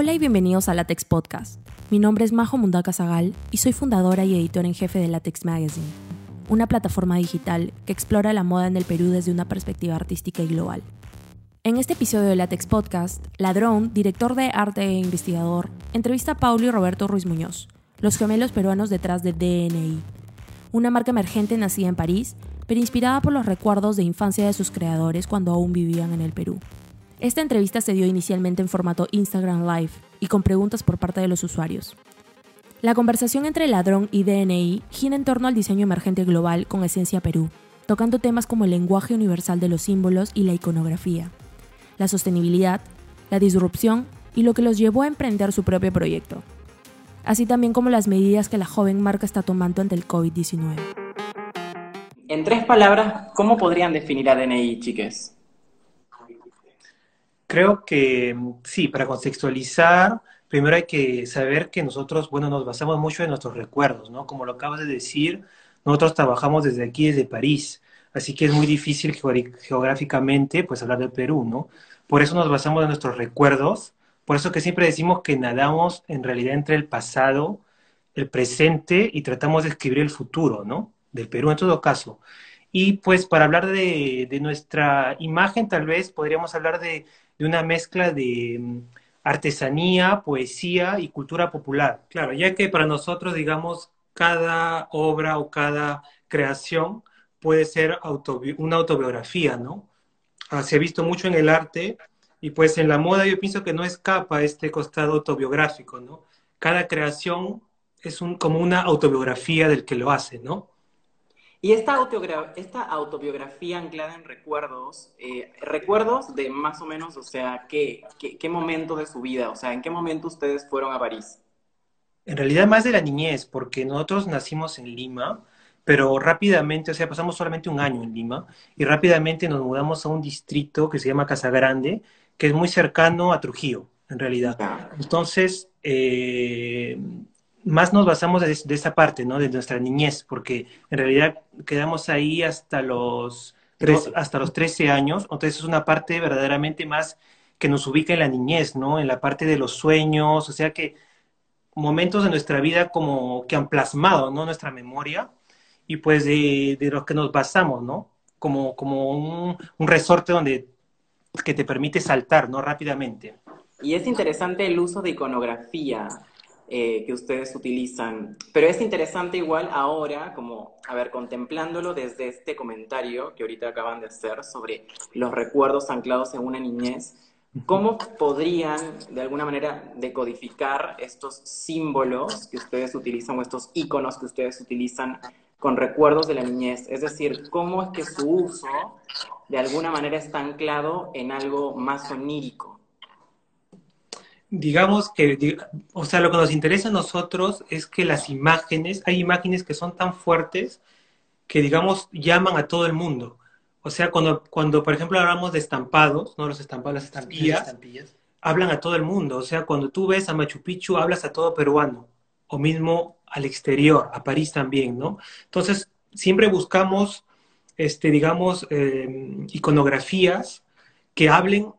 Hola y bienvenidos a Latex Podcast. Mi nombre es Majo Mundaka Zagal y soy fundadora y editora en jefe de Latex Magazine, una plataforma digital que explora la moda en el Perú desde una perspectiva artística y global. En este episodio de Latex Podcast, Ladrón, director de arte e investigador, entrevista a Paulo y Roberto Ruiz Muñoz, los gemelos peruanos detrás de DNI, una marca emergente nacida en París, pero inspirada por los recuerdos de infancia de sus creadores cuando aún vivían en el Perú. Esta entrevista se dio inicialmente en formato Instagram Live y con preguntas por parte de los usuarios. La conversación entre Ladrón y DNI gira en torno al diseño emergente global con esencia Perú, tocando temas como el lenguaje universal de los símbolos y la iconografía, la sostenibilidad, la disrupción y lo que los llevó a emprender su propio proyecto, así también como las medidas que la joven marca está tomando ante el COVID-19. En tres palabras, ¿cómo podrían definir a DNI, chiques? Creo que sí, para contextualizar, primero hay que saber que nosotros, bueno, nos basamos mucho en nuestros recuerdos, ¿no? Como lo acabas de decir, nosotros trabajamos desde aquí, desde París, así que es muy difícil geográficamente, pues, hablar del Perú, ¿no? Por eso nos basamos en nuestros recuerdos, por eso que siempre decimos que nadamos en realidad entre el pasado, el presente y tratamos de escribir el futuro, ¿no? Del Perú en todo caso. Y pues para hablar de, de nuestra imagen, tal vez podríamos hablar de de una mezcla de mm, artesanía, poesía y cultura popular. Claro, ya que para nosotros, digamos, cada obra o cada creación puede ser una autobiografía, ¿no? Ah, se ha visto mucho en el arte y pues en la moda yo pienso que no escapa este costado autobiográfico, ¿no? Cada creación es un, como una autobiografía del que lo hace, ¿no? Y esta, esta autobiografía anclada en recuerdos, eh, recuerdos de más o menos, o sea, ¿qué, ¿qué, momento de su vida? O sea, ¿en qué momento ustedes fueron a París? En realidad más de la niñez, porque nosotros nacimos en Lima, pero rápidamente, o sea, pasamos solamente un año en Lima, y rápidamente nos mudamos a un distrito que se llama Casa Grande, que es muy cercano a Trujillo, en realidad. Entonces, eh, más nos basamos de, esa parte, ¿no? De nuestra niñez, porque en realidad quedamos ahí hasta los, hasta los 13 años, entonces es una parte verdaderamente más que nos ubica en la niñez, ¿no? En la parte de los sueños, o sea que momentos de nuestra vida como que han plasmado, ¿no? Nuestra memoria y pues de, de los que nos basamos, ¿no? Como, como un, un resorte donde que te permite saltar, ¿no? Rápidamente. Y es interesante el uso de iconografía. Eh, que ustedes utilizan. Pero es interesante igual ahora, como, a ver, contemplándolo desde este comentario que ahorita acaban de hacer sobre los recuerdos anclados en una niñez, ¿cómo podrían de alguna manera decodificar estos símbolos que ustedes utilizan o estos iconos que ustedes utilizan con recuerdos de la niñez? Es decir, ¿cómo es que su uso de alguna manera está anclado en algo más onírico? Digamos que, o sea, lo que nos interesa a nosotros es que las imágenes, hay imágenes que son tan fuertes que, digamos, llaman a todo el mundo. O sea, cuando, cuando por ejemplo, hablamos de estampados, ¿no? Los estampados, las estampillas, hablan a todo el mundo. O sea, cuando tú ves a Machu Picchu, hablas a todo peruano, o mismo al exterior, a París también, ¿no? Entonces, siempre buscamos, este, digamos, eh, iconografías que hablen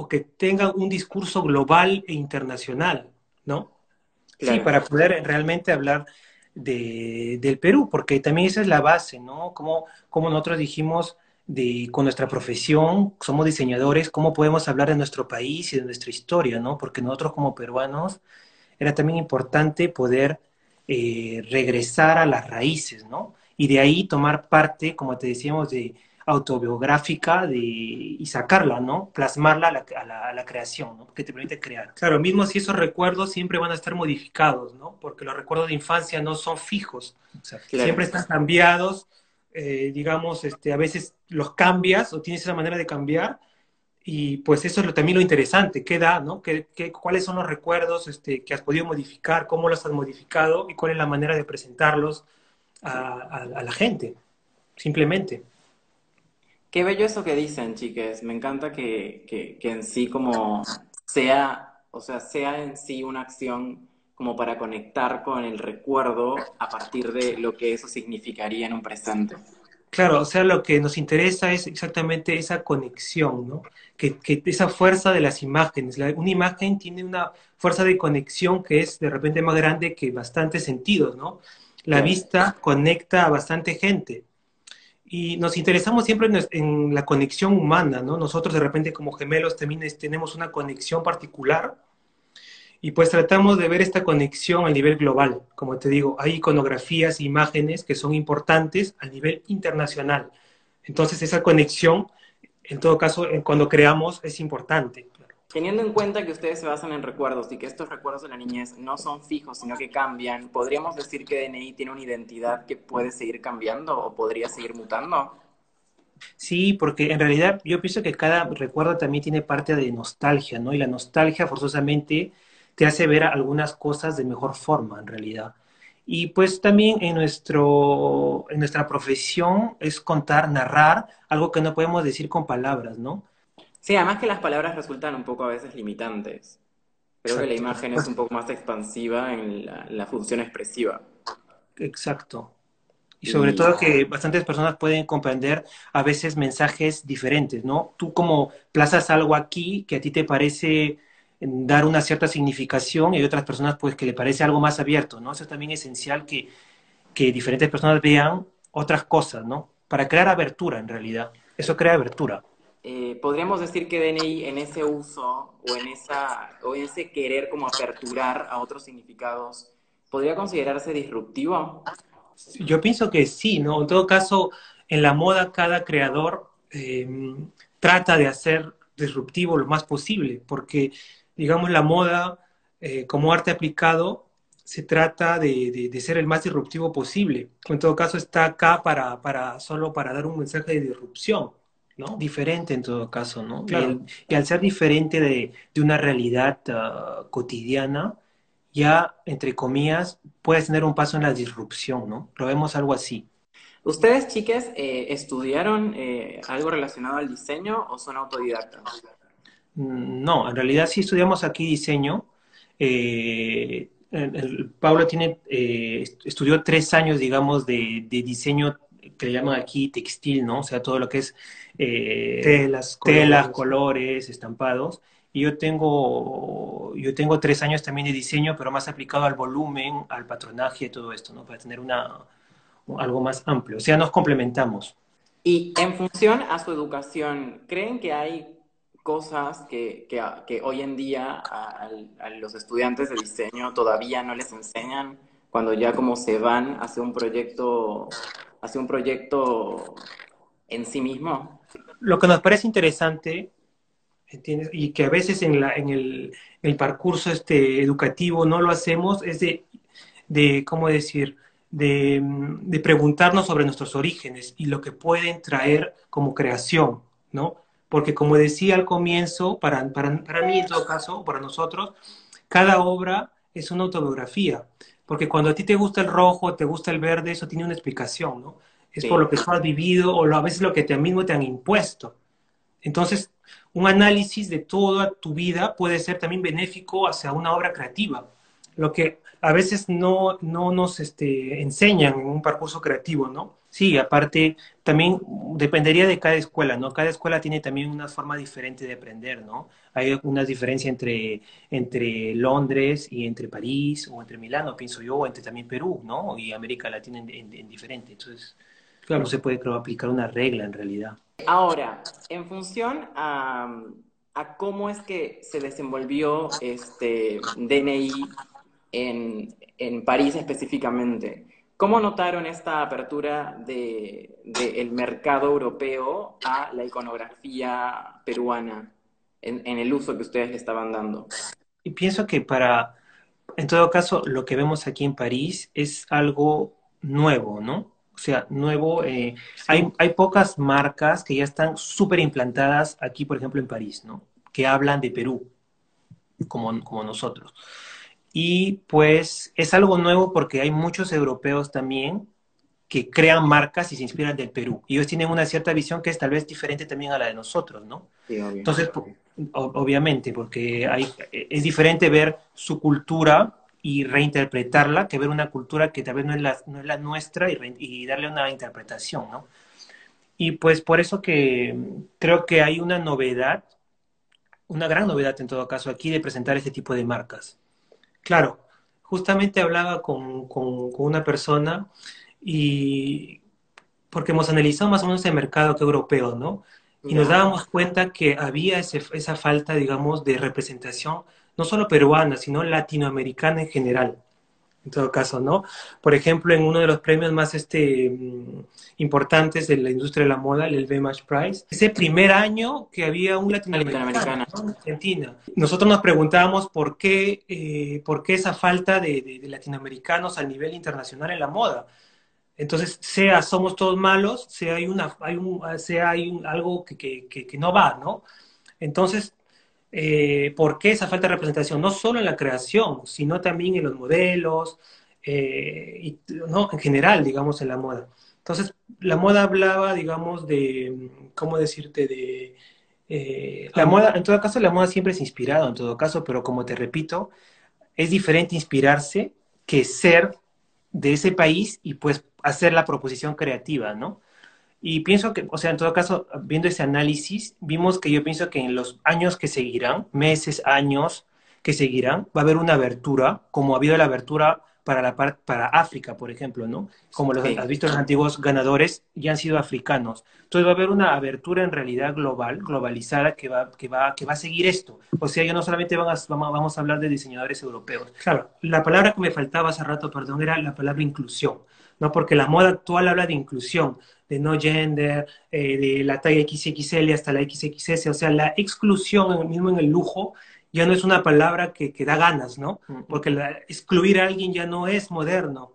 o que tengan un discurso global e internacional, ¿no? Sí, para poder realmente hablar de, del Perú, porque también esa es la base, ¿no? Como, como nosotros dijimos de, con nuestra profesión, somos diseñadores, cómo podemos hablar de nuestro país y de nuestra historia, ¿no? Porque nosotros como peruanos era también importante poder eh, regresar a las raíces, ¿no? Y de ahí tomar parte, como te decíamos, de, autobiográfica de, y sacarla, ¿no? Plasmarla a la, a la, creación, ¿no? Que te permite crear. Claro, mismo si esos recuerdos siempre van a estar modificados, ¿no? Porque los recuerdos de infancia no son fijos, siempre están cambiados, eh, digamos, este, a veces los cambias o tienes esa manera de cambiar y pues eso es lo, también lo interesante, ¿qué da, no? ¿Qué, qué, cuáles son los recuerdos este, que has podido modificar? ¿Cómo los has modificado? ¿Y cuál es la manera de presentarlos a, a la gente? Simplemente. Qué bello eso que dicen, chiques. Me encanta que, que, que, en sí como sea, o sea, sea en sí una acción como para conectar con el recuerdo a partir de lo que eso significaría en un presente. Claro, o sea, lo que nos interesa es exactamente esa conexión, ¿no? Que, que esa fuerza de las imágenes. una imagen tiene una fuerza de conexión que es de repente más grande que bastantes sentidos, ¿no? La vista conecta a bastante gente. Y nos interesamos siempre en, la conexión humana, ¿no? Nosotros de repente como gemelos también tenemos una conexión particular y pues tratamos de ver esta conexión a nivel global. Como te digo, hay iconografías, imágenes que son importantes a nivel internacional. Entonces esa conexión, en todo caso, cuando creamos, es importante. Teniendo en cuenta que ustedes se basan en recuerdos y que estos recuerdos de la niñez no son fijos, sino que cambian, ¿podríamos decir que DNI tiene una identidad que puede seguir cambiando o podría seguir mutando? Sí, porque en realidad yo pienso que cada recuerdo también tiene parte de nostalgia, ¿no? Y la nostalgia forzosamente te hace ver algunas cosas de mejor forma, en realidad. Y pues también en, nuestro, en nuestra profesión es contar, narrar algo que no podemos decir con palabras, ¿no? Sí, además que las palabras resultan un poco a veces limitantes. Creo que la imagen es un poco más expansiva en la, función expresiva. Exacto. Y sobre todo que bastantes personas pueden comprender a veces mensajes diferentes, ¿no? Tú como plazas algo aquí que a ti te parece dar una cierta significación y hay otras personas pues que le parece algo más abierto, ¿no? Eso es también esencial que, que diferentes personas vean otras cosas, ¿no? Para crear abertura en realidad. Eso crea abertura. Eh, podríamos decir que DNI en ese uso o en, esa, o en ese querer como aperturar a otros significados, ¿podría considerarse disruptivo? Yo pienso que sí, ¿no? En todo caso, en la moda cada creador eh, trata de hacer disruptivo lo más posible, porque digamos, la moda eh, como arte aplicado se trata de, ser el más disruptivo posible. En todo caso, está acá para, para solo para dar un mensaje de disrupción, ¿no? Diferente en todo caso, ¿no? Y, al ser diferente de, una realidad ah, cotidiana, ya, entre comillas, puedes tener un paso en la disrupción, ¿no? Lo vemos algo así. ¿Ustedes, chicas, eh, estudiaron eh, algo relacionado al diseño o son autodidactas? Mm, no, en realidad sí estudiamos aquí diseño. Eh, Pablo tiene, eh, estudió tres años, digamos, de, diseño que le llaman aquí textil, ¿no? O sea, todo lo que es eh, telas, telas, colores, estampados. Y yo tengo, yo tengo tres años también de diseño, pero más aplicado al volumen, al patronaje, todo esto, ¿no? Para tener una, algo más amplio. O sea, nos complementamos. Y en función a su educación, ¿creen que hay cosas que, que, hoy en día a, los estudiantes de diseño todavía no les enseñan cuando ya como se van hacia un proyecto, hacia un proyecto en sí mismo. Lo que nos parece interesante y que a veces en, la, en el, el este, educativo no lo hacemos es de, de ¿cómo decir? De, de preguntarnos sobre nuestros orígenes y lo que pueden traer como creación, ¿no? porque como decía al comienzo, para, para, para mí en todo caso, para nosotros, cada obra es una autobiografía, porque cuando a ti te gusta el rojo, te gusta el verde, eso tiene una explicación, ¿no? Es por lo que tú has vivido o a veces lo que te mismo te han impuesto. Entonces, un análisis de toda tu vida puede ser también benéfico hacia una obra creativa, lo que a veces no, no nos este, enseñan en un percurso creativo, ¿no? Sí, aparte, también dependería de cada escuela, ¿no? Cada escuela tiene también una forma diferente de aprender, ¿no? Hay una diferencia entre, entre Londres y entre París o entre Milano, pienso yo, o entre también Perú, ¿no? Y América Latina en, diferente. Entonces, claro, no se puede, creo, aplicar una regla en realidad. Ahora, en función a, a cómo es que se desenvolvió este DNI en, en París específicamente, ¿Cómo notaron esta apertura del de, el mercado europeo a la iconografía peruana en, el uso que ustedes le estaban dando? Y pienso que para, en todo caso, lo que vemos aquí en París es algo nuevo, ¿no? O sea, nuevo. Eh, hay, hay pocas marcas que ya están súper implantadas aquí, por ejemplo, en París, ¿no? Que hablan de Perú, como, como nosotros. Y pues es algo nuevo porque hay muchos europeos también que crean marcas y se inspiran del Perú. Y ellos tienen una cierta visión que es tal vez diferente también a la de nosotros, ¿no? Entonces, obviamente, porque hay, es diferente ver su cultura y reinterpretarla que ver una cultura que tal vez no es la, no es la nuestra y, y darle una interpretación, ¿no? Y pues por eso que creo que hay una novedad, una gran novedad en todo caso aquí de presentar este tipo de marcas. Claro, justamente hablaba con, con, una persona y porque hemos analizado más o menos el mercado que europeo, ¿no? Y nos dábamos cuenta que había esa falta, digamos, de representación, no solo peruana, sino latinoamericana en general en todo caso, ¿no? Por ejemplo, en uno de los premios más este, mm, importantes de la industria de la moda, el VMAX Prize, ese primer año que había un latinoamericano en Argentina. Nosotros nos preguntábamos por qué, eh, por qué esa falta de, latinoamericanos a nivel internacional en la moda. Entonces, sea somos todos malos, sea hay, una, hay, un, sea hay un, algo que, que, que no va, ¿no? Entonces, eh, por qué esa falta de representación, no solo en la creación, sino también en los modelos, eh, ¿no? en general, digamos, en la moda. Entonces, la moda hablaba, digamos, de, ¿cómo decirte? De, eh, la moda, en todo caso, la moda siempre es inspirado, en todo caso, pero como te repito, es diferente inspirarse que ser de ese país y pues hacer la proposición creativa, ¿no? Y pienso que, o sea, en todo caso, viendo ese análisis, vimos que yo pienso que en los años que seguirán, meses, años que seguirán, va a haber una abertura, como ha habido la abertura para, la para África, por ejemplo, ¿no? Como los, has visto, los antiguos ganadores ya han sido africanos. Entonces va a haber una abertura en realidad global, globalizada, que va, que va, que va a seguir esto. O sea, ya no solamente van a, vamos a hablar de diseñadores europeos. Claro, la palabra que me faltaba hace rato, perdón, era la palabra inclusión. ¿No? Porque la moda actual habla de inclusión, de no gender, eh, de la talla XXL hasta la XXS, o sea, la exclusión mismo en el lujo ya no es una palabra que, da ganas, ¿no? Porque excluir a alguien ya no es moderno.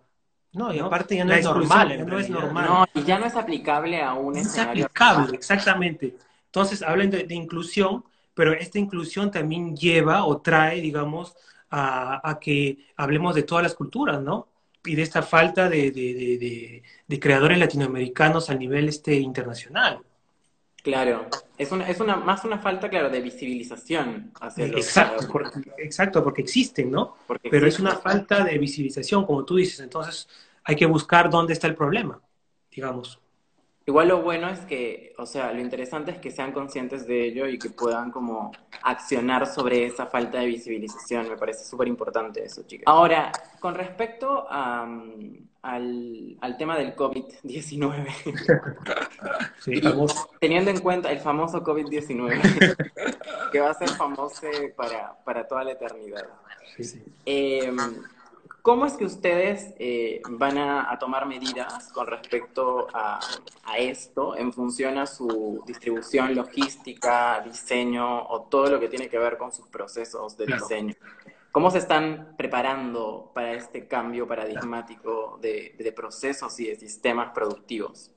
No, y aparte ya no es normal. Ya no es normal. No, y ya no es aplicable a un no Es aplicable, exactamente. Entonces, hablan de, inclusión, pero esta inclusión también lleva o trae, digamos, a, a que hablemos de todas las culturas, ¿no? Y de esta falta de, creadores latinoamericanos a nivel este, internacional. Claro, es una, es una, más una falta, claro, de visibilización hacia exacto, porque, exacto, porque existen, ¿no? Pero es una falta de visibilización, como tú dices, entonces hay que buscar dónde está el problema, digamos. Igual lo bueno es que, o sea, lo interesante es que sean conscientes de ello y que puedan como accionar sobre esa falta de visibilización. Me parece súper importante eso, chicas. Ahora, con respecto al, al, tema del COVID-19, teniendo en cuenta el famoso COVID-19, que va a ser famoso para, para toda la eternidad. Sí, sí. Em, ¿Cómo es que ustedes eh, van a, tomar medidas con respecto a, esto en función a su distribución logística, diseño o todo lo que tiene que ver con sus procesos de diseño? ¿Cómo se están preparando para este cambio paradigmático de, de procesos y de sistemas productivos?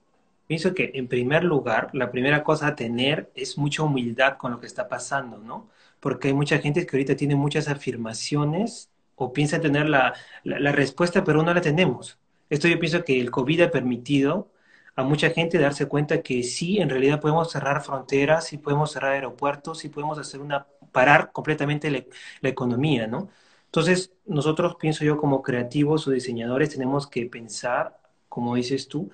Pienso que en primer lugar, la primera cosa a tener es mucha humildad con lo que está pasando, ¿no? Porque hay mucha gente que ahorita tiene muchas afirmaciones o piensa tener la, la, respuesta, pero no la tenemos. Esto yo pienso que el COVID ha permitido a mucha gente darse cuenta que sí, en realidad podemos cerrar fronteras, sí podemos cerrar aeropuertos, sí podemos hacer una, parar completamente la, la economía, ¿no? Entonces, nosotros, pienso yo, como creativos o diseñadores, tenemos que pensar, como dices tú,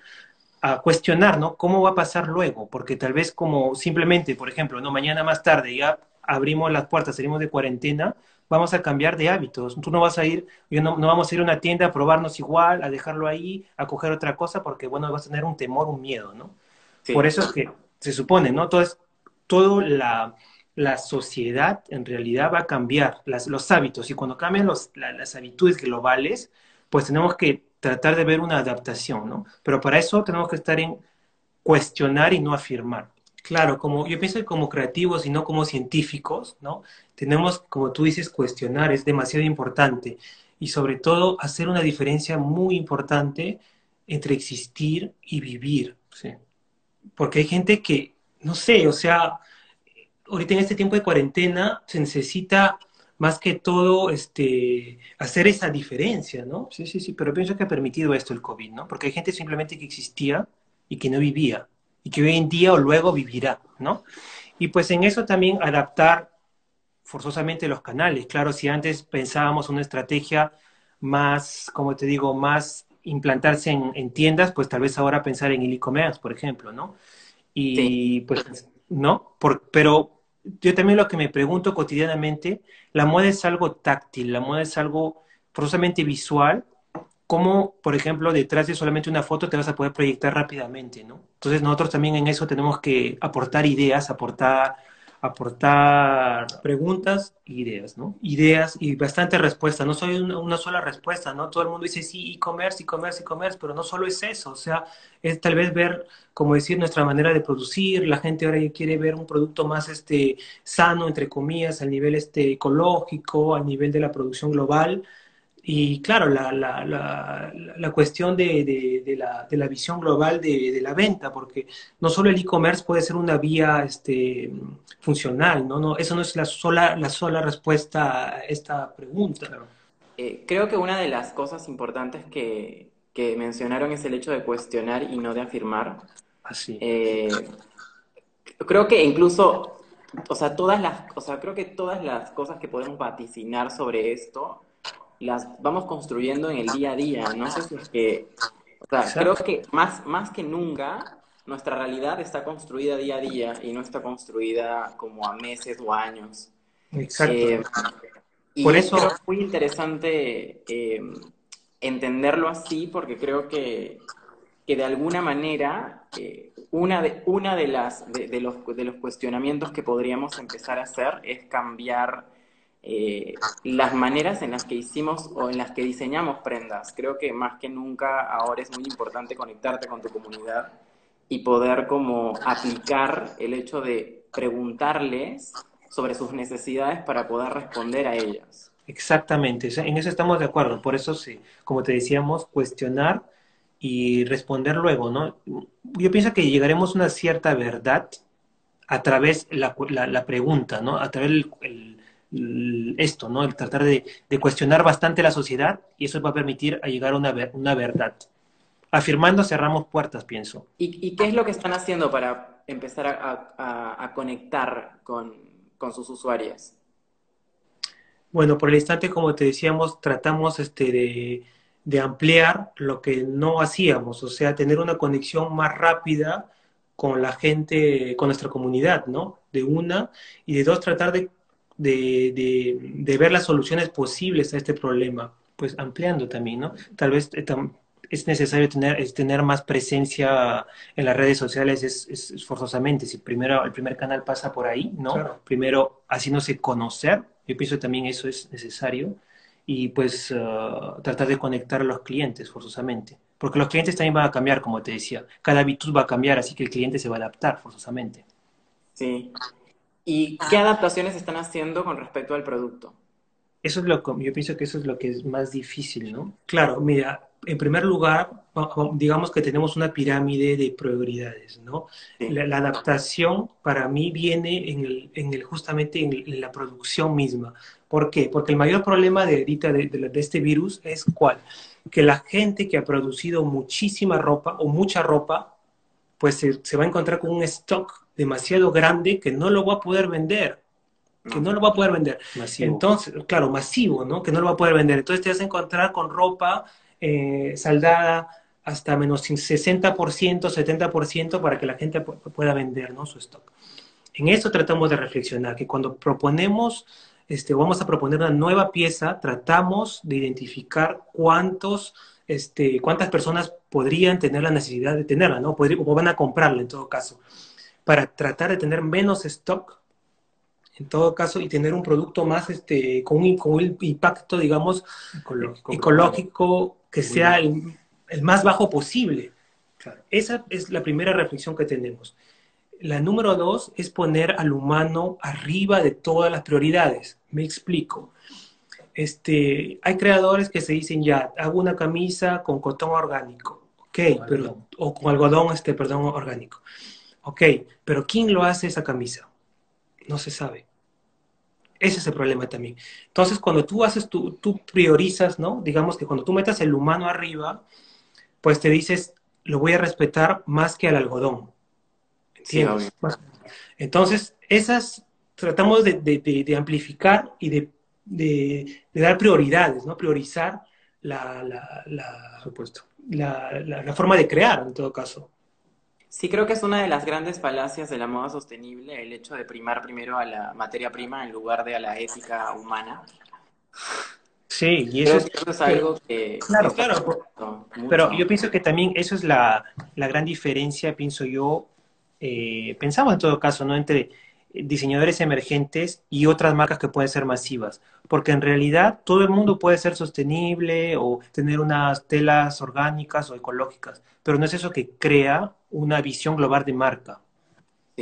a cuestionar, ¿no? ¿Cómo va a pasar luego? Porque tal vez como simplemente, por ejemplo, no, mañana más tarde ya abrimos las puertas, salimos de cuarentena, vamos a cambiar de hábitos. Tú no vas a ir, yo no, no, vamos a ir a una tienda a probarnos igual, a dejarlo ahí, a coger otra cosa, porque bueno, vas a tener un temor, un miedo, ¿no? Por eso es que se supone, ¿no? Entonces, toda la, la, sociedad en realidad va a cambiar las, los hábitos, y cuando cambian los, las habitudes globales, pues tenemos que tratar de ver una adaptación, ¿no? Pero para eso tenemos que estar en cuestionar y no afirmar. Claro, como yo pienso como creativos y no como científicos, ¿no? Tenemos, como tú dices, cuestionar, es demasiado importante. Y sobre todo hacer una diferencia muy importante entre existir y vivir. ¿sí? Porque hay gente que, no sé, o sea, ahorita en este tiempo de cuarentena se necesita más que todo este, hacer esa diferencia, ¿no? Sí, sí, sí, pero pienso que ha permitido esto el COVID, ¿no? Porque hay gente simplemente que existía y que no vivía y que hoy en día o luego vivirá, ¿no? Y pues en eso también adaptar forzosamente los canales. Claro, si antes pensábamos una estrategia más, como te digo, más implantarse en, tiendas, pues tal vez ahora pensar en el e-commerce, por ejemplo, ¿no? Y pues, ¿no? Por, pero yo también lo que me pregunto cotidianamente, la moda es algo táctil, la moda es algo forzosamente visual, como, por ejemplo, detrás de solamente una foto te vas a poder proyectar rápidamente, ¿no? Entonces nosotros también en eso tenemos que aportar ideas, aportar aportar preguntas e ideas, ¿no? Ideas y bastante respuestas, no soy una, sola respuesta, ¿no? Todo el mundo dice sí, e-commerce, e-commerce, e-commerce, pero no solo es eso, o sea, es tal vez ver, como decir, nuestra manera de producir, la gente ahora quiere ver un producto más este, sano, entre comillas, a nivel este, ecológico, a nivel de la producción global, y claro, la, la, la, la cuestión de, de, de, la, de, la, visión global de, la venta, porque no solo el e-commerce puede ser una vía este, funcional, ¿no? no Eso no es la sola, la sola respuesta a esta pregunta. Eh, creo que una de las cosas importantes que, que, mencionaron es el hecho de cuestionar y no de afirmar. Así. Eh, creo que incluso, o sea, todas las, o sea, creo que todas las cosas que podemos vaticinar sobre esto las vamos construyendo en el día a día. No sé si es que, o sea, creo que más, más que nunca nuestra realidad está construida día a día y no está construida como a meses o años. Exacto. Eh, y Por eso es muy interesante eh, entenderlo así porque creo que, que de alguna manera eh, una, de, una de, las, de, los, de los cuestionamientos que podríamos empezar a hacer es cambiar eh, las maneras en las que hicimos o en las que diseñamos prendas. Creo que más que nunca ahora es muy importante conectarte con tu comunidad y poder como aplicar el hecho de preguntarles sobre sus necesidades para poder responder a ellas. Exactamente, en eso estamos de acuerdo. Por eso, sí, como te decíamos, cuestionar y responder luego, ¿no? Yo pienso que llegaremos a una cierta verdad a través de la, la, pregunta, ¿no? A través del esto, ¿no? El tratar de, cuestionar bastante la sociedad y eso va a permitir llegar a una, una verdad. Afirmando cerramos puertas, pienso. ¿Y, qué es lo que están haciendo para empezar a, conectar con, sus usuarios? Bueno, por el instante, como te decíamos, tratamos este, de, de ampliar lo que no hacíamos, o sea, tener una conexión más rápida con la gente, con nuestra comunidad, ¿no? De una, y de dos, tratar de de, de, ver las soluciones posibles a este problema, pues ampliando también, ¿no? Tal vez eh, es necesario tener, es tener más presencia en las redes sociales, es, es, forzosamente, si primero el primer canal pasa por ahí, ¿no? Primero haciéndose conocer, yo pienso que también eso es necesario, y pues uh, tratar de conectar a los clientes forzosamente, porque los clientes también van a cambiar, como te decía, cada hábitud va a cambiar, así que el cliente se va a adaptar forzosamente. Sí, ¿Y qué adaptaciones están haciendo con respecto al producto? Eso es lo que yo pienso que eso es lo que es más difícil, ¿no? Claro, mira, en primer lugar, digamos que tenemos una pirámide de prioridades, ¿no? La, adaptación para mí viene en el, en el justamente en, la producción misma. ¿Por qué? Porque el mayor problema de ahorita de, de, este virus es cuál? Que la gente que ha producido muchísima ropa o mucha ropa, pues se, se va a encontrar con un stock demasiado grande que no lo va a poder vender. Que no lo va a poder vender. Entonces, claro, masivo, ¿no? Que no lo va a poder vender. Entonces te vas a encontrar con ropa eh, saldada hasta menos 60%, 70% para que la gente pueda vender, ¿no? Su stock. En eso tratamos de reflexionar, que cuando proponemos, este, vamos a proponer una nueva pieza, tratamos de identificar cuántos, este, cuántas personas podrían tener la necesidad de tenerla, ¿no? o van a comprarla en todo caso para tratar de tener menos stock, en todo caso, y tener un producto más este, con, un, impacto, digamos, ecológico, que sea el, más bajo posible. Esa es la primera reflexión que tenemos. La número dos es poner al humano arriba de todas las prioridades. Me explico. Este, hay creadores que se dicen ya, hago una camisa con cotón orgánico, ok, pero, o con algodón, este, perdón, orgánico. Ok, pero ¿quién lo hace esa camisa? No se sabe. Ese es el problema también. Entonces, cuando tú haces, tú, tú priorizas, ¿no? Digamos que cuando tú metas el humano arriba, pues te dices, lo voy a respetar más que al algodón. ¿Entiendes? Entonces, esas tratamos de, amplificar y de, dar prioridades, ¿no? Priorizar la, la, la, la, forma de crear, en todo caso. Sí, creo que es una de las grandes falacias de la moda sostenible, el hecho de primar primero a la materia prima en lugar de a la ética humana. Sí, y eso, es, algo que... Claro, claro. Pero yo pienso que también eso es la, gran diferencia, pienso yo, eh, pensamos en todo caso, ¿no? Entre diseñadores emergentes y otras marcas que pueden ser masivas. Porque en realidad todo el mundo puede ser sostenible o tener unas telas orgánicas o ecológicas, pero no es eso que crea una visión global de marca.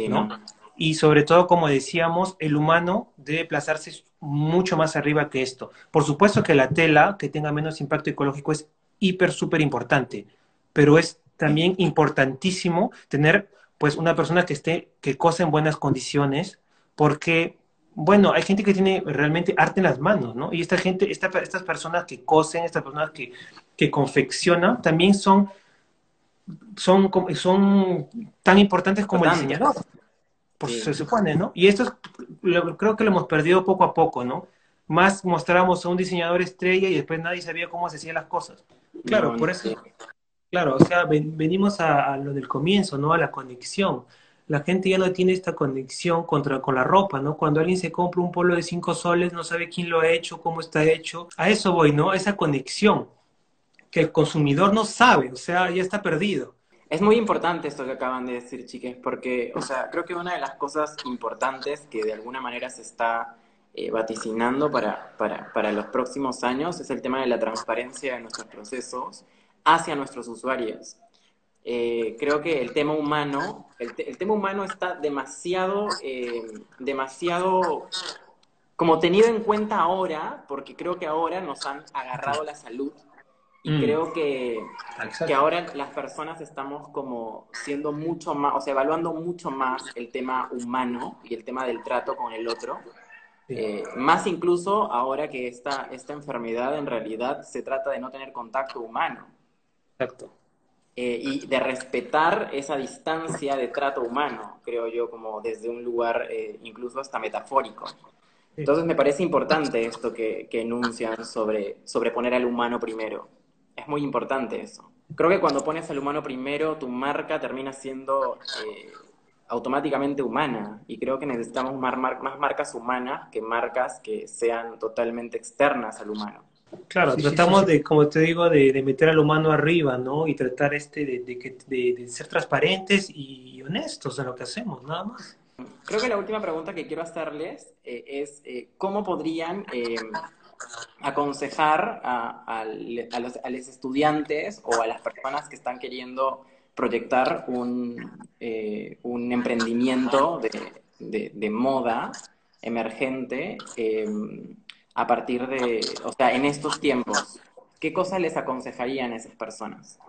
¿no? Y sobre todo, como decíamos, el humano debe plazarse mucho más arriba que esto. Por supuesto que la tela que tenga menos impacto ecológico es hiper, súper importante, pero es también importantísimo tener pues una persona que esté, que cose en buenas condiciones, porque, bueno, hay gente que tiene realmente arte en las manos, ¿no? Y esta gente, esta, estas personas que cosen, estas personas que, que confeccionan, también son, son, son tan importantes como el diseñador. Pues se supone, ¿no? Y esto creo que lo hemos perdido poco a poco, ¿no? Más mostramos a un diseñador estrella y después nadie sabía cómo se hacían las cosas. Claro, por eso. Claro, o sea, venimos a, lo del comienzo, ¿no? A la conexión. La gente ya no tiene esta conexión contra, con la ropa, ¿no? Cuando alguien se compra un polo de cinco soles, no sabe quién lo ha hecho, cómo está hecho. A eso voy, ¿no? Esa conexión que el consumidor no sabe, o sea, ya está perdido. Es muy importante esto que acaban de decir, chiques, porque, o sea, creo que una de las cosas importantes que de alguna manera se está eh, vaticinando para, para, para los próximos años es el tema de la transparencia de nuestros procesos hacia nuestros usuarios. Eh, creo que el tema humano, el, tema humano está demasiado, eh, demasiado como tenido en cuenta ahora, porque creo que ahora nos han agarrado la salud y mm. creo que, que ahora las personas estamos como siendo mucho más, o sea, evaluando mucho más el tema humano y el tema del trato con el otro. Eh, más incluso ahora que esta, esta enfermedad en realidad se trata de no tener contacto humano. Exacto. Eh, y de respetar esa distancia de trato humano, creo yo, como desde un lugar eh, incluso hasta metafórico. Entonces me parece importante esto que, que, enuncian sobre, sobre poner al humano primero. Es muy importante eso. Creo que cuando pones al humano primero, tu marca termina siendo eh, automáticamente humana. Y creo que necesitamos más, más marcas humanas que marcas que sean totalmente externas al humano. Claro, tratamos de, como te digo, de, meter al humano arriba, ¿no? Y tratar este de, de, ser transparentes y honestos en lo que hacemos, nada más. Creo que la última pregunta que quiero hacerles eh, es eh, cómo podrían eh, aconsejar a, a, los, a, los, estudiantes o a las personas que están queriendo proyectar un, un emprendimiento de, moda emergente a partir de, o sea, en estos tiempos, ¿qué cosas les aconsejarían a esas personas?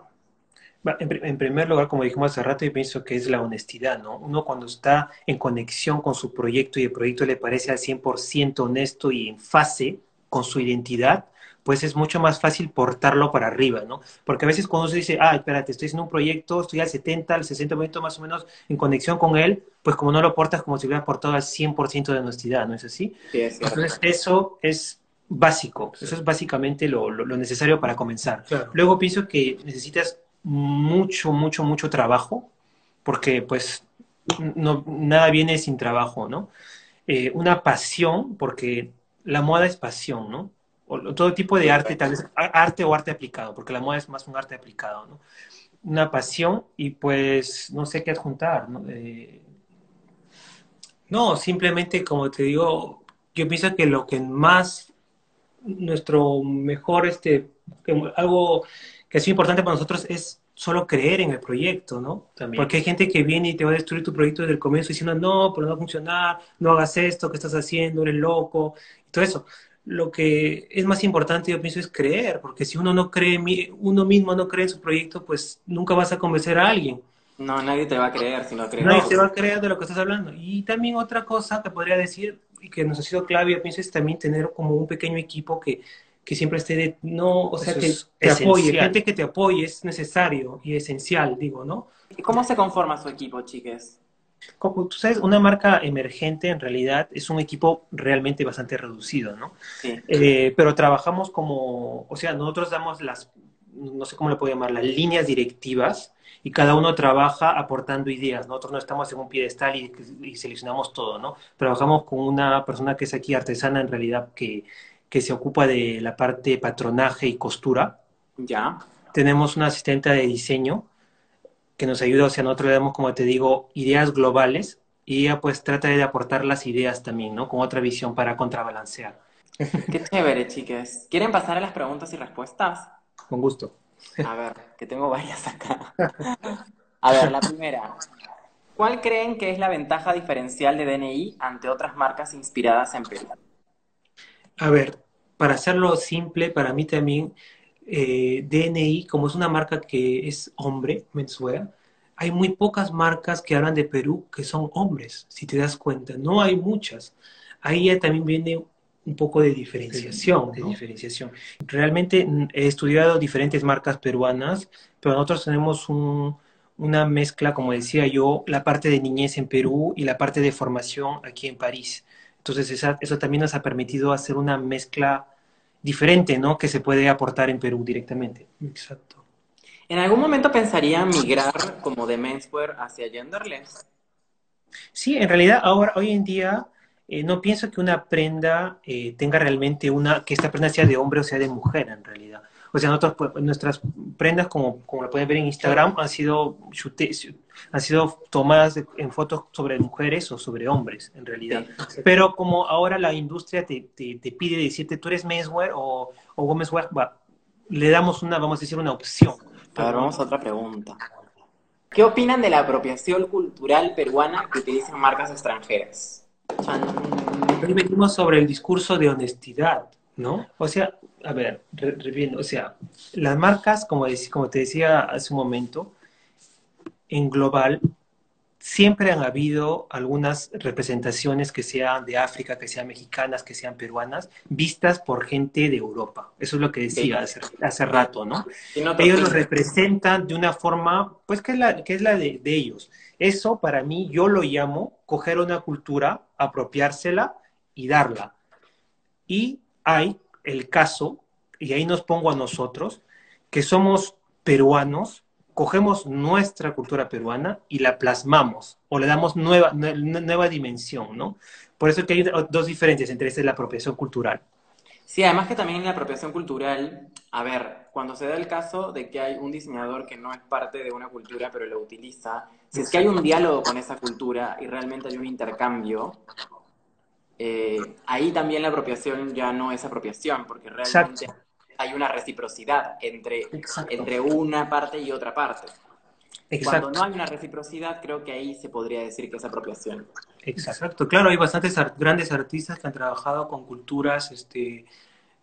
En, primer lugar, como dijimos hace rato, yo pienso que es la honestidad, ¿no? Uno cuando está en conexión con su proyecto y el proyecto le parece al 100% honesto y en fase con su identidad, pues es mucho más fácil portarlo para arriba, ¿no? Porque a veces cuando se dice, ah, espérate, estoy haciendo un proyecto, estoy al 70, al 60% más o menos en conexión con él, pues como no lo portas como si hubieras portado al 100% de honestidad, ¿no es así? Sí, es Entonces eso es básico, eso es básicamente lo, lo, necesario para comenzar. Luego pienso que necesitas mucho, mucho, mucho trabajo, porque pues no, nada viene sin trabajo, ¿no? Eh, una pasión, porque la moda es pasión, ¿no? Todo tipo de arte, tal vez arte o arte aplicado, porque la moda es más un arte aplicado, ¿no? Una pasión y pues no sé qué adjuntar, ¿no? Eh, no, simplemente como te digo, yo pienso que lo que más nuestro mejor, este, algo que es importante para nosotros es solo creer en el proyecto, ¿no? También. Porque hay gente que viene y te va a destruir tu proyecto desde el comienzo diciendo, no, pero no va a funcionar, no hagas esto, ¿qué estás haciendo? Eres loco, y todo eso lo que es más importante, yo pienso, es creer, porque si uno no cree, uno mismo no cree en su proyecto, pues nunca vas a convencer a alguien. No, nadie te va a creer si no crees. Nadie te va a creer de lo que estás hablando. Y también otra cosa que podría decir, y que nos ha sido clave, yo pienso, es también tener como un pequeño equipo que, que siempre esté de, no, o sea, que te apoye, gente que te apoye, es necesario y esencial, digo, ¿no? ¿Y cómo se conforma su equipo, chiques? Como tú sabes, una marca emergente en realidad es un equipo realmente bastante reducido, ¿no? Sí. Eh, pero trabajamos como, o sea, nosotros damos las, no sé cómo le puedo llamar, las líneas directivas y cada uno trabaja aportando ideas. Nosotros no estamos en un piedestal y, y seleccionamos todo, ¿no? Trabajamos con una persona que es aquí artesana en realidad que, que se ocupa de la parte patronaje y costura. Ya. Tenemos una asistente de diseño que nos ayuda, o sea, nosotros le damos, como te digo, ideas globales y ella pues trata de aportar las ideas también, ¿no? Con otra visión para contrabalancear. Qué chévere, chiques. ¿Quieren pasar a las preguntas y respuestas? Con gusto. A ver, que tengo varias acá. A ver, la primera. ¿Cuál creen que es la ventaja diferencial de DNI ante otras marcas inspiradas en Perú? A ver, para hacerlo simple, para mí también, eh, DNI, como es una marca que es hombre, menswear, hay muy pocas marcas que hablan de Perú que son hombres, si te das cuenta. No hay muchas. Ahí ya también viene un poco de diferenciación, de diferenciación. Realmente mm, he estudiado diferentes marcas peruanas, pero nosotros tenemos una mezcla, como decía yo, la parte de niñez en Perú y la parte de formación aquí en París. Entonces eso también nos ha permitido hacer una mezcla diferente, ¿no? Que se puede aportar en Perú directamente. Exacto. ¿En algún momento pensaría migrar como de menswear hacia genderless? Sí, en realidad ahora, hoy en día, eh, no pienso que una prenda eh, tenga realmente una, que esta prenda sea de hombre o sea de mujer en realidad. O sea, nosotros, pues, nuestras prendas, como, como lo pueden ver en Instagram, han sido, han sido tomadas en fotos sobre mujeres o sobre hombres, en realidad. Pero como ahora la industria te, te, te pide decirte, tú eres menswear o, o womenswear, le damos una, vamos a decir, una opción. Ver, vamos a otra pregunta. ¿Qué opinan de la apropiación cultural peruana que utilizan marcas extranjeras? Hoy venimos sobre el discurso de honestidad, ¿no? O sea, a ver, reviendo, o sea, las marcas, como, como te decía hace un momento, en global, siempre han habido algunas representaciones que sean de África, que sean mexicanas, que sean peruanas, vistas por gente de Europa. Eso es lo que decía hace, rato, ¿no? ellos lo representan de una forma, pues, que es la, que es la de ellos. Eso para mí yo lo llamo coger una cultura, apropiársela y darla. Y hay el caso, y ahí nos pongo a nosotros, que somos peruanos, cogemos nuestra cultura peruana y la plasmamos o le damos nueva, nueva dimensión, ¿no? Por eso que hay dos diferencias entre esta y la apropiación cultural. Sí, además que también en la apropiación cultural, a ver, cuando se da el caso de que hay un diseñador que no es parte de una cultura pero lo utiliza, si es que hay un diálogo con esa cultura y realmente hay un intercambio, eh, ahí también la apropiación ya no es apropiación, porque realmente hay una reciprocidad entre, entre una parte y otra parte. Cuando no hay una reciprocidad, creo que ahí se podría decir que es apropiación. Exacto, claro, hay bastantes grandes artistas que han trabajado con culturas este,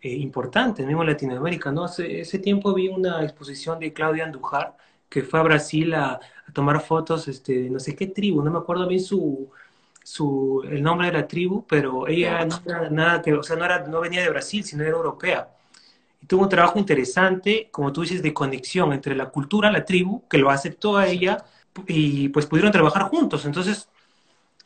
eh, importantes, mismo en Latinoamérica, ¿no? Hace ese tiempo vi una exposición de Claudia Andujar, que fue a Brasil a, tomar fotos, este, no sé qué tribu, no me acuerdo bien su, su, el nombre de la tribu, pero ella no era nada que, o sea, no, era, no venía de Brasil, sino era europea. Y tuvo un trabajo interesante, como tú dices, de conexión entre la cultura, la tribu, que lo aceptó a ella, y pues pudieron trabajar juntos. Entonces,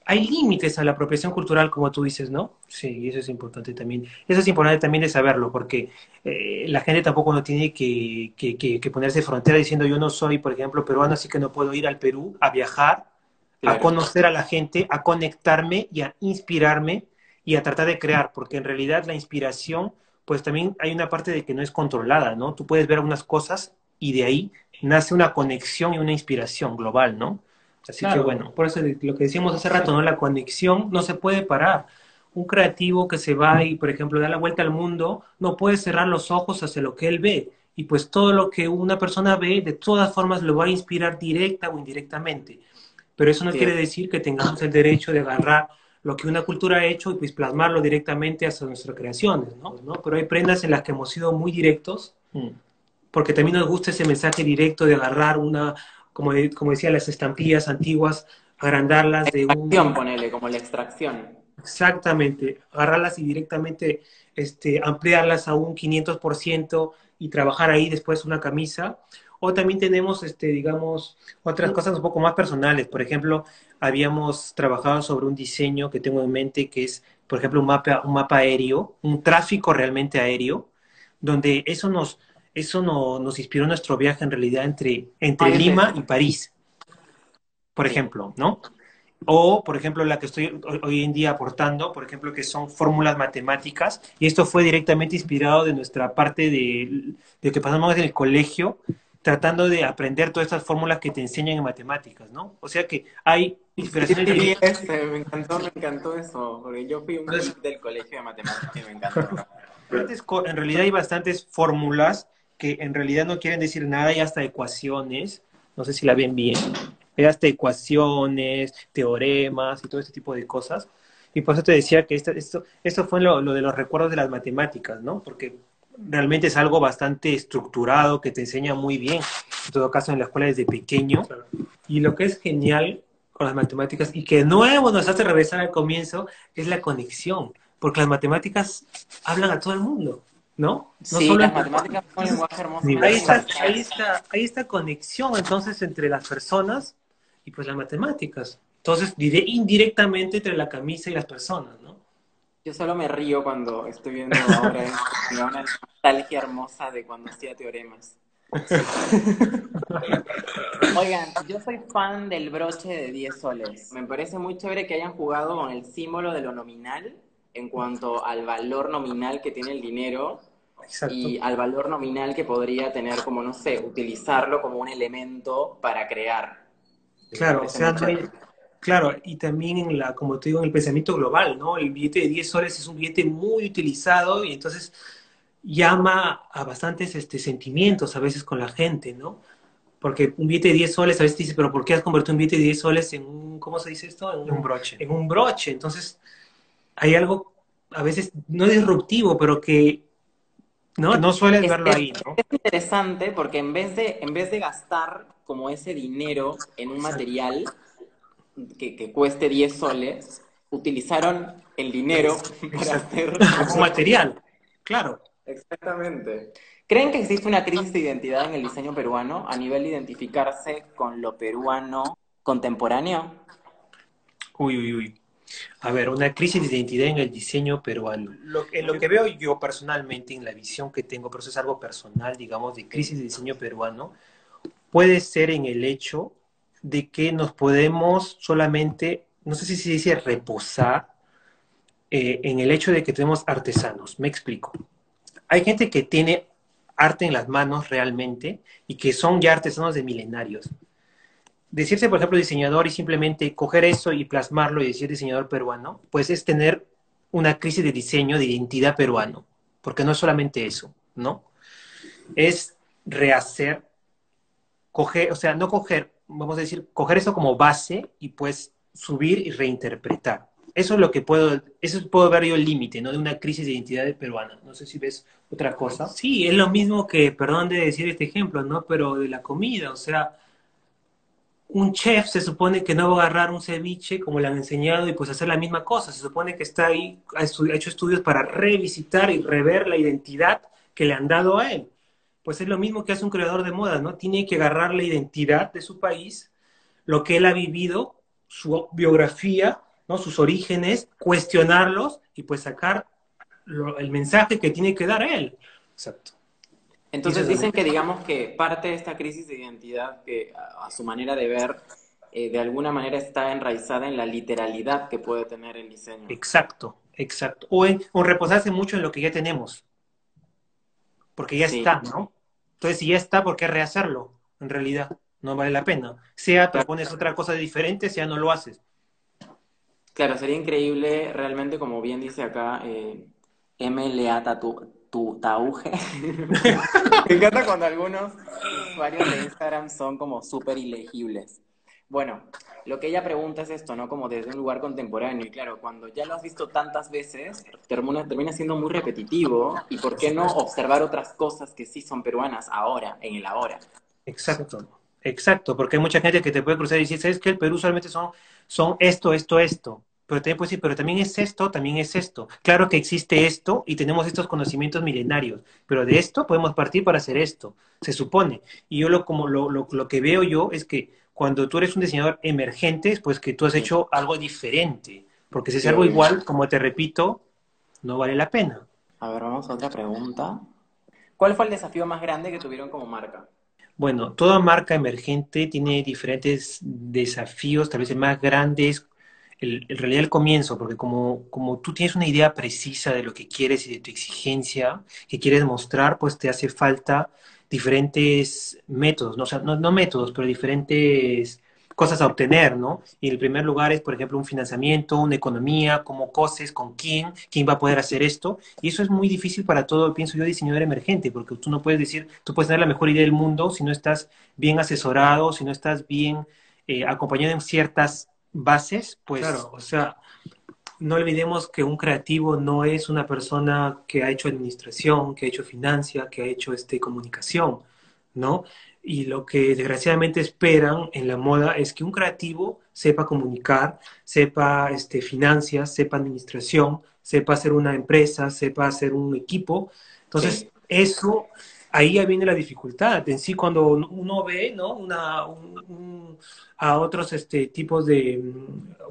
hay límites a la apropiación cultural, como tú dices, ¿no? Sí, eso es importante también. Eso es importante también de saberlo, porque eh, la gente tampoco no tiene que, que, que, ponerse frontera diciendo yo no soy, por ejemplo, peruano, así que no puedo ir al Perú a viajar, a conocer a la gente, a conectarme y a inspirarme y a tratar de crear, porque en realidad la inspiración, pues también hay una parte de que no es controlada, ¿no? Tú puedes ver algunas cosas y de ahí nace una conexión y una inspiración global, ¿no? Así que bueno, por eso lo que decíamos hace rato, ¿no? La conexión no se puede parar. Un creativo que se va y, por ejemplo, da la vuelta al mundo, no puede cerrar los ojos hacia lo que él ve. Y pues todo lo que una persona ve, de todas formas, lo va a inspirar directa o indirectamente. Pero eso no quiere decir que tengamos el derecho de agarrar lo que una cultura ha hecho y pues plasmarlo directamente hacia nuestras creaciones, ¿no? ¿no? Pero hay prendas en las que hemos sido muy directos, mm. porque también nos gusta ese mensaje directo de agarrar una, como, como decía, las estampillas antiguas, agrandarlas de un... ponele, como la extracción. Exactamente, agarrarlas y directamente este, ampliarlas a un 500% y trabajar ahí después una camisa. O también tenemos, este, digamos, otras cosas un poco más personales. Por ejemplo, habíamos trabajado sobre un diseño que tengo en mente que es, por ejemplo, un mapa, un mapa aéreo, un tráfico realmente aéreo, donde eso nos, eso no, nos inspiró nuestro viaje en realidad entre, entre Lima y París, por ejemplo, ¿no? O, por ejemplo, la que estoy hoy en día aportando, por ejemplo, que son fórmulas matemáticas, y esto fue directamente inspirado de nuestra parte de, de que pasamos en el colegio, tratando de aprender todas estas fórmulas que te enseñan en matemáticas, ¿no? O sea que hay inspiraciones... Sí, este, me encantó, me encantó eso, porque yo fui un del colegio de matemáticas y me encantó. En realidad hay bastantes fórmulas que en realidad no quieren decir nada y hasta ecuaciones, no sé si la ven bien, hay hasta ecuaciones, teoremas y todo ese tipo de cosas. Y por eso te decía que esto, esto, esto fue lo, lo de los recuerdos de las matemáticas, ¿no? Porque realmente es algo bastante estructurado que te enseña muy bien, en todo caso en la escuela desde pequeño. Y lo que es genial con las matemáticas y que de nuevo nos hace regresar al comienzo es la conexión, porque las matemáticas hablan a todo el mundo, ¿no? no sí, las matemáticas son un lenguaje hermoso. Ahí está, ahí, está, ahí está conexión entonces entre las personas y pues las matemáticas. Entonces, diré indirectamente entre la camisa y las personas, ¿no? Yo solo me río cuando estoy viendo ahora una nostalgia hermosa de cuando hacía teoremas. Oigan, yo soy fan del broche de 10 soles. Me parece muy chévere que hayan jugado con el símbolo de lo nominal en cuanto al valor nominal que tiene el dinero y al valor nominal que podría tener como, no sé, utilizarlo como un elemento para crear. Claro, o sea, Claro, y también en la, como te digo, en el pensamiento global, ¿no? El billete de 10 soles es un billete muy utilizado y entonces llama a bastantes este, sentimientos a veces con la gente, ¿no? Porque un billete de 10 soles a veces dice, pero ¿por qué has convertido un billete de 10 soles en un, ¿cómo se dice esto? En un, broche. En un broche. Entonces, hay algo a veces no disruptivo, pero que no, no sueles verlo ahí, ¿no? Es interesante porque en vez de, en vez de gastar como ese dinero en un material, que, cueste 10 soles, utilizaron el dinero para hacer... Como material, claro. Exactamente. ¿Creen que existe una crisis de identidad en el diseño peruano a nivel de identificarse con lo peruano contemporáneo? Uy, uy, uy. A ver, una crisis de identidad en el diseño peruano. Lo, en lo que veo yo personalmente, en la visión que tengo, pero eso es algo personal, digamos, de crisis de diseño peruano, puede ser en el hecho de que nos podemos solamente, no sé si se dice reposar, eh, en el hecho de que tenemos artesanos. Me explico. Hay gente que tiene arte en las manos realmente y que son ya artesanos de milenarios. Decirse, por ejemplo, diseñador y simplemente coger eso y plasmarlo y decir diseñador peruano, pues es tener una crisis de diseño, de identidad peruano, porque no es solamente eso, ¿no? Es rehacer, coger, o sea, no coger vamos a decir, coger eso como base y pues subir y reinterpretar. Eso es lo que puedo, eso puedo ver yo el límite, ¿no? De una crisis de identidad peruana. No sé si ves otra cosa. Sí, es lo mismo que, perdón de decir este ejemplo, ¿no? Pero de la comida, o sea, un chef se supone que no va a agarrar un ceviche como le han enseñado y pues hacer la misma cosa. Se supone que está ahí, ha hecho estudios para revisitar y rever la identidad que le han dado a él pues es lo mismo que hace un creador de moda, ¿no? Tiene que agarrar la identidad de su país, lo que él ha vivido, su biografía, ¿no? Sus orígenes, cuestionarlos y pues sacar el mensaje que tiene que dar él. Exacto. Entonces dicen que digamos que parte de esta crisis de identidad, que a, su manera de ver, eh, de alguna manera está enraizada en la literalidad que puede tener el diseño. Exacto, exacto. O, en, o reposarse mucho en lo que ya tenemos. Porque ya está, ¿no? Entonces, si ya está, ¿por qué rehacerlo? En realidad, no vale la pena. Sea te pones otra cosa diferente, sea no lo haces. Claro, sería increíble, realmente, como bien dice acá, eh, MLA tatu, tu tauge. Me encanta cuando algunos usuarios de Instagram son como súper ilegibles. Bueno, lo que ella pregunta es esto, ¿no? Como desde un lugar contemporáneo. Y claro, cuando ya lo has visto tantas veces, termina, termina siendo muy repetitivo. ¿Y por qué no observar otras cosas que sí son peruanas ahora, en el ahora? Exacto, exacto. Porque hay mucha gente que te puede cruzar y decir, ¿sabes que El Perú solamente son, son esto, esto, esto. Pero también puede decir, pero también es esto, también es esto. Claro que existe esto y tenemos estos conocimientos milenarios, pero de esto podemos partir para hacer esto, se supone. Y yo lo, como lo, lo, lo que veo yo es que cuando tú eres un diseñador emergente, pues que tú has hecho algo diferente. Porque si es algo igual, como te repito, no vale la pena. A ver, vamos a otra pregunta. ¿Cuál fue el desafío más grande que tuvieron como marca? Bueno, toda marca emergente tiene diferentes desafíos, tal vez el más grande es el, en realidad el comienzo, porque como, como tú tienes una idea precisa de lo que quieres y de tu exigencia que quieres mostrar, pues te hace falta diferentes métodos, ¿no? O sea, no, no métodos, pero diferentes cosas a obtener, ¿no? Y el primer lugar es, por ejemplo, un financiamiento, una economía, cómo coses, con quién, quién va a poder hacer esto. Y eso es muy difícil para todo, pienso yo, diseñador emergente, porque tú no puedes decir, tú puedes tener la mejor idea del mundo si no estás bien asesorado, si no estás bien eh, acompañado en ciertas bases, pues... Claro, o sea, no olvidemos que un creativo no es una persona que ha hecho administración, que ha hecho financia, que ha hecho este, comunicación, ¿no? y lo que desgraciadamente esperan en la moda es que un creativo sepa comunicar, sepa este, finanzas, sepa administración, sepa hacer una empresa, sepa hacer un equipo. Entonces, eso, ahí viene la dificultad. En sí, cuando uno ve ¿no? Una, a otros este, tipos de,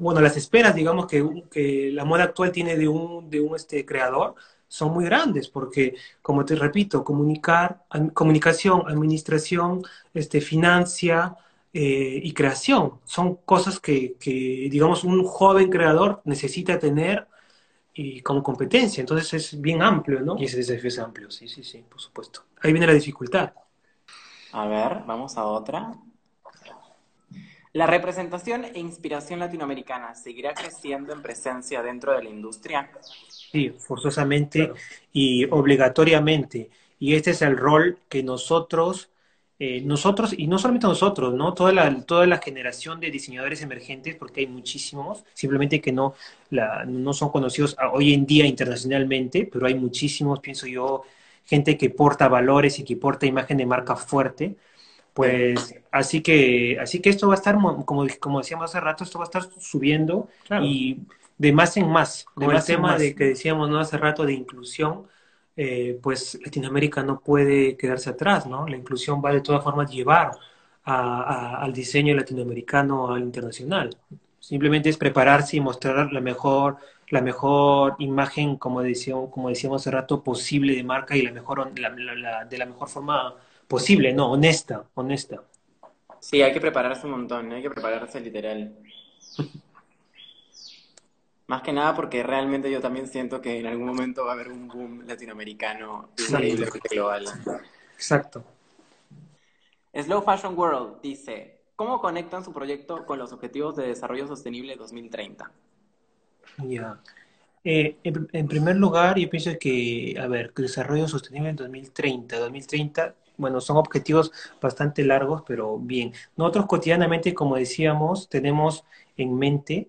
bueno, las esperas, digamos, que, que la moda actual tiene de un, de un este, creador, son muy grandes, porque, como te repito, comunicar, comunicación, administración, este, financia eh, y creación son cosas que, digamos, un joven creador necesita tener y como competencia. Entonces es bien amplio, ¿no? Y ese desafío es amplio, sí, sí, sí, por supuesto. Ahí viene la dificultad. A ver, vamos a otra. ¿La representación e inspiración latinoamericana seguirá creciendo en presencia dentro de la industria? Sí, forzosamente y obligatoriamente. Y este es el rol que nosotros, eh, nosotros, y no solamente nosotros, ¿no? Toda la, toda la generación de diseñadores emergentes, porque hay muchísimos, simplemente que no, la, no son conocidos hoy en día internacionalmente, pero hay muchísimos, pienso yo, gente que porta valores y que porta imagen de marca fuerte. Pues así que, así que esto va a estar, como, como decíamos hace rato, esto va a estar subiendo y de más en más. De más el tema de que decíamos ¿no? hace rato de inclusión, eh, pues Latinoamérica no puede quedarse atrás, ¿no? La inclusión va de todas formas llevar al diseño latinoamericano al internacional. Simplemente es prepararse y mostrar la mejor, la mejor imagen, como decíamos, como decíamos hace rato, posible de marca y la mejor, de la mejor forma posible, no, honesta, honesta. Sí, hay que prepararse un montón, hay que prepararse literal. Más que nada porque realmente yo también siento que en algún momento va a haber un boom latinoamericano increíblemente global. Exacto. Slow Fashion World dice, ¿cómo conectan su proyecto con los Objetivos de Desarrollo Sostenible 2030? Ya. Eh, en, primer lugar, yo pienso que, a ver, desarrollo sostenible en 2030. 2030, bueno, son objetivos bastante largos, pero bien. Nosotros cotidianamente, como decíamos, tenemos en mente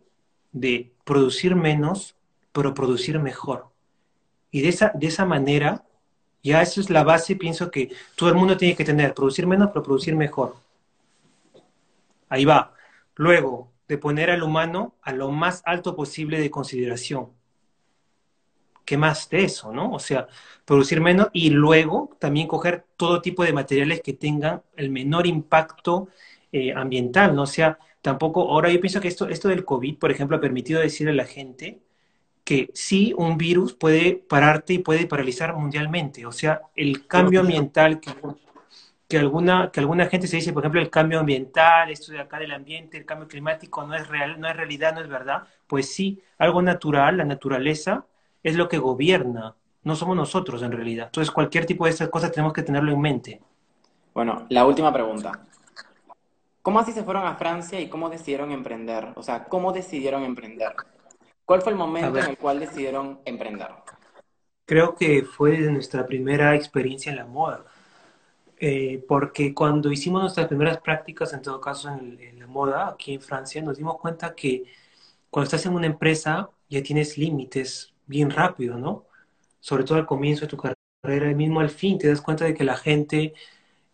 de producir menos, pero producir mejor. Y de esa, de esa manera, ya esa es la base, pienso que todo el mundo tiene que tener, producir menos, pero producir mejor. Ahí va. Luego, de poner al humano a lo más alto posible de consideración. ¿Qué más de eso, no? O sea, producir menos y luego también coger todo tipo de materiales que tengan el menor impacto eh, ambiental, ¿no? Sea, tampoco, ahora yo pienso que esto, esto del COVID, por ejemplo, ha permitido decirle a la gente que sí, un virus puede pararte y puede paralizar mundialmente. O sea, el cambio ambiental que, que, alguna, que alguna gente se dice, por ejemplo, el cambio ambiental, esto de acá del ambiente, el cambio climático no es real, no es realidad, no es verdad. Pues sí, algo natural, la naturaleza, es lo que gobierna. No somos nosotros en realidad. Entonces, cualquier tipo de estas cosas tenemos que tenerlo en mente. Bueno, la última pregunta. ¿Cómo así se fueron a Francia y cómo decidieron emprender? O sea, ¿cómo decidieron emprender? ¿Cuál fue el momento en el cual decidieron emprender? Creo que fue nuestra primera experiencia en la moda. Eh, porque cuando hicimos nuestras primeras prácticas, en todo caso en, en, la moda, aquí en Francia, nos dimos cuenta que cuando estás en una empresa ya tienes límites bien rápido, ¿no? Sobre todo al comienzo de tu carrera, y mismo al fin te das cuenta de que la gente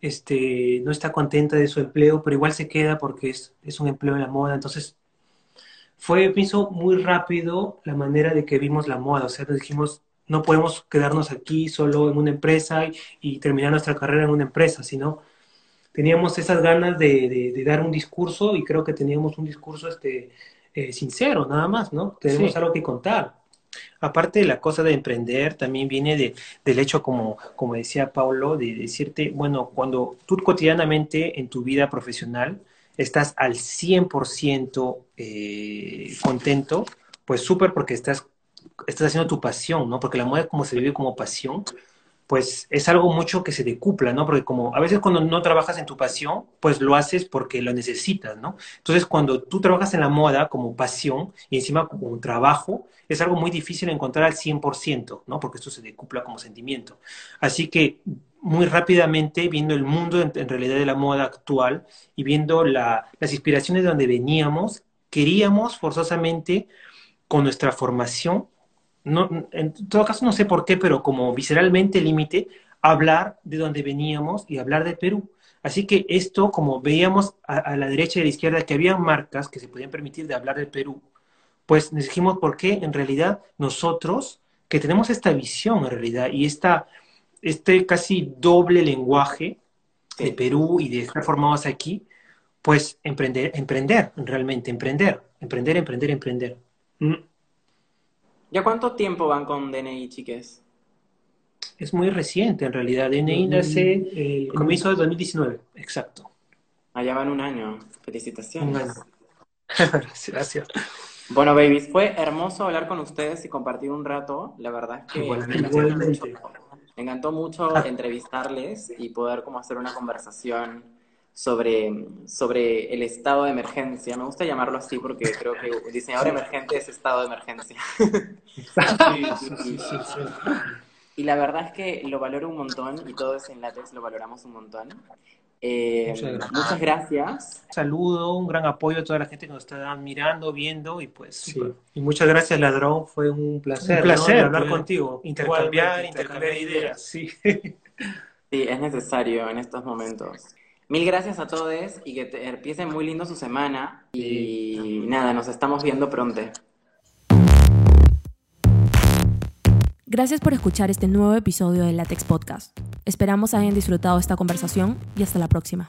este, no está contenta de su empleo, pero igual se queda porque es, es un empleo en la moda. Entonces, fue, pienso, muy rápido la manera de que vimos la moda. O sea, nos dijimos, no podemos quedarnos aquí solo en una empresa y, terminar nuestra carrera en una empresa, sino teníamos esas ganas de, de, dar un discurso y creo que teníamos un discurso este, eh, sincero, nada más, ¿no? Tenemos algo que contar. Aparte de la cosa de emprender, también viene de, del hecho, como, como decía Paulo, de decirte, bueno, cuando tú cotidianamente en tu vida profesional estás al 100% eh, contento, pues súper porque estás, estás haciendo tu pasión, ¿no? Porque la moda como se vive como pasión, pues es algo mucho que se decupla, ¿no? Porque como a veces cuando no trabajas en tu pasión, pues lo haces porque lo necesitas, ¿no? Entonces cuando tú trabajas en la moda como pasión y encima como trabajo, es algo muy difícil encontrar al 100%, ¿no? Porque esto se decupla como sentimiento. Así que muy rápidamente, viendo el mundo en, realidad de la moda actual y viendo las inspiraciones de donde veníamos, queríamos forzosamente con nuestra formación no, en todo caso no sé por qué, pero como visceralmente límite, hablar de dónde veníamos y hablar de Perú. Así que esto, como veíamos a, la derecha y a la izquierda que había marcas que se podían permitir de hablar del Perú, pues nos dijimos por qué en realidad nosotros, que tenemos esta visión en realidad y esta, este casi doble lenguaje de Perú y de estar formados aquí, pues emprender, emprender, realmente emprender, emprender, emprender, emprender. Mm. ¿Ya cuánto tiempo van con DNI, chiques? Es muy reciente, en realidad. DNI nace el comienzo de 2019, exacto. Allá van un año. Felicitaciones. Gracias. Bueno, babies, fue hermoso hablar con ustedes y compartir un rato. La verdad es que me, encantó mucho ah. entrevistarles y poder como hacer una conversación sobre, sobre el estado de emergencia. Me gusta llamarlo así porque creo que el diseñador emergente es estado de emergencia. y la verdad es que lo valoro un montón y todos en Latex lo valoramos un montón. Eh, muchas, gracias. Un saludo, un gran apoyo a toda la gente que nos está mirando, viendo y pues. Y muchas gracias, ladrón. Fue un placer. Un placer hablar contigo. Intercambiar, intercambiar ideas. Sí. sí, es necesario en estos momentos. Mil gracias a todos y que te empiecen muy lindo su semana. Y nada, nos estamos viendo pronto. Gracias por escuchar este nuevo episodio de Latex Podcast. Esperamos hayan disfrutado esta conversación y hasta la próxima.